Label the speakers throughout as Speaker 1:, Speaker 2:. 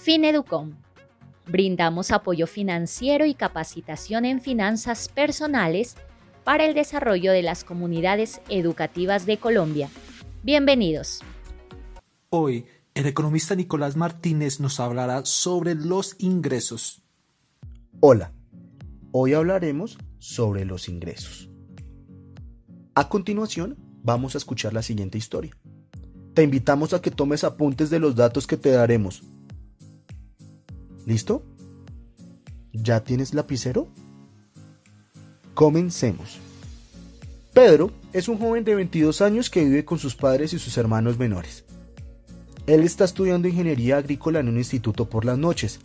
Speaker 1: Fineducom. Brindamos apoyo financiero y capacitación en finanzas personales para el desarrollo de las comunidades educativas de Colombia. Bienvenidos.
Speaker 2: Hoy, el economista Nicolás Martínez nos hablará sobre los ingresos.
Speaker 3: Hola, hoy hablaremos sobre los ingresos. A continuación, vamos a escuchar la siguiente historia. Te invitamos a que tomes apuntes de los datos que te daremos. ¿Listo? ¿Ya tienes lapicero? Comencemos. Pedro es un joven de 22 años que vive con sus padres y sus hermanos menores. Él está estudiando ingeniería agrícola en un instituto por las noches,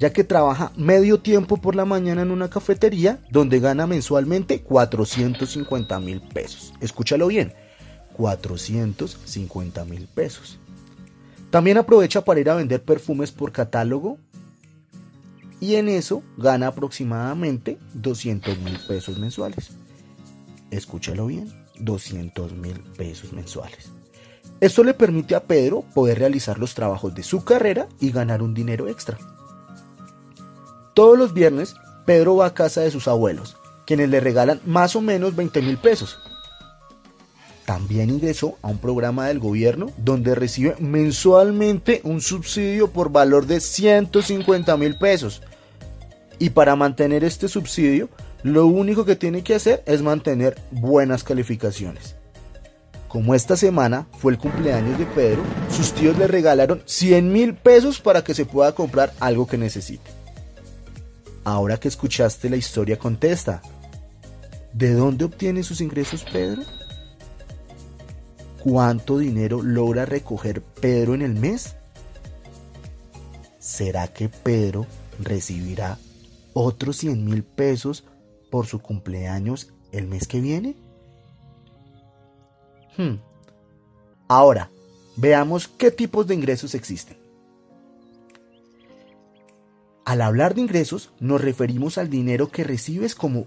Speaker 3: ya que trabaja medio tiempo por la mañana en una cafetería donde gana mensualmente 450 mil pesos. Escúchalo bien, 450 mil pesos. También aprovecha para ir a vender perfumes por catálogo y en eso gana aproximadamente 200 mil pesos mensuales. Escúchalo bien, 200 mil pesos mensuales. Esto le permite a Pedro poder realizar los trabajos de su carrera y ganar un dinero extra. Todos los viernes, Pedro va a casa de sus abuelos, quienes le regalan más o menos 20 mil pesos también ingresó a un programa del gobierno donde recibe mensualmente un subsidio por valor de 150 mil pesos. Y para mantener este subsidio, lo único que tiene que hacer es mantener buenas calificaciones. Como esta semana fue el cumpleaños de Pedro, sus tíos le regalaron 100 mil pesos para que se pueda comprar algo que necesite. Ahora que escuchaste la historia, contesta. ¿De dónde obtiene sus ingresos Pedro? ¿Cuánto dinero logra recoger Pedro en el mes? ¿Será que Pedro recibirá otros 100 mil pesos por su cumpleaños el mes que viene? Hmm. Ahora, veamos qué tipos de ingresos existen. Al hablar de ingresos, nos referimos al dinero que recibes como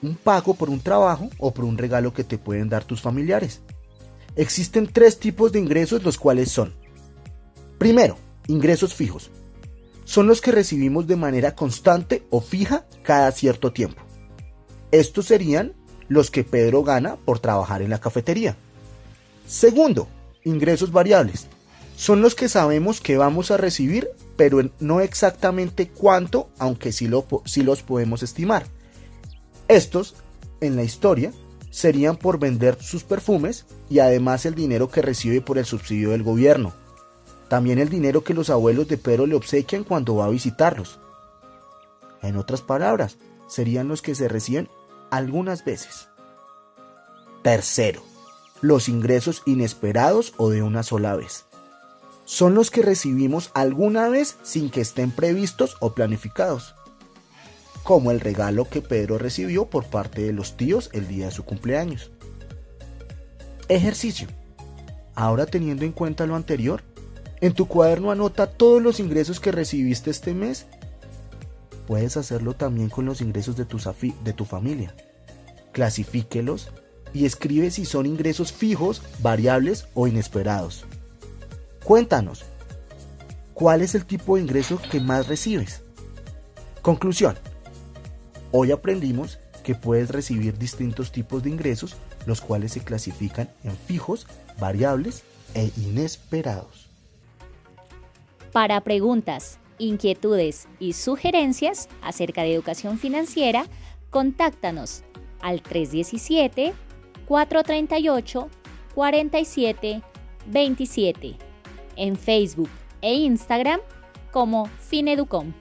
Speaker 3: un pago por un trabajo o por un regalo que te pueden dar tus familiares. Existen tres tipos de ingresos los cuales son. Primero, ingresos fijos. Son los que recibimos de manera constante o fija cada cierto tiempo. Estos serían los que Pedro gana por trabajar en la cafetería. Segundo, ingresos variables. Son los que sabemos que vamos a recibir, pero no exactamente cuánto, aunque sí, lo, sí los podemos estimar. Estos, en la historia, serían por vender sus perfumes y además el dinero que recibe por el subsidio del gobierno. También el dinero que los abuelos de Pedro le obsequian cuando va a visitarlos. En otras palabras, serían los que se reciben algunas veces. Tercero, los ingresos inesperados o de una sola vez. Son los que recibimos alguna vez sin que estén previstos o planificados como el regalo que Pedro recibió por parte de los tíos el día de su cumpleaños. Ejercicio. Ahora teniendo en cuenta lo anterior, en tu cuaderno anota todos los ingresos que recibiste este mes. Puedes hacerlo también con los ingresos de tu, de tu familia. Clasifíquelos y escribe si son ingresos fijos, variables o inesperados. Cuéntanos, ¿cuál es el tipo de ingreso que más recibes? Conclusión. Hoy aprendimos que puedes recibir distintos tipos de ingresos, los cuales se clasifican en fijos, variables e inesperados.
Speaker 1: Para preguntas, inquietudes y sugerencias acerca de educación financiera, contáctanos al 317-438-4727 en Facebook e Instagram como Fineducom.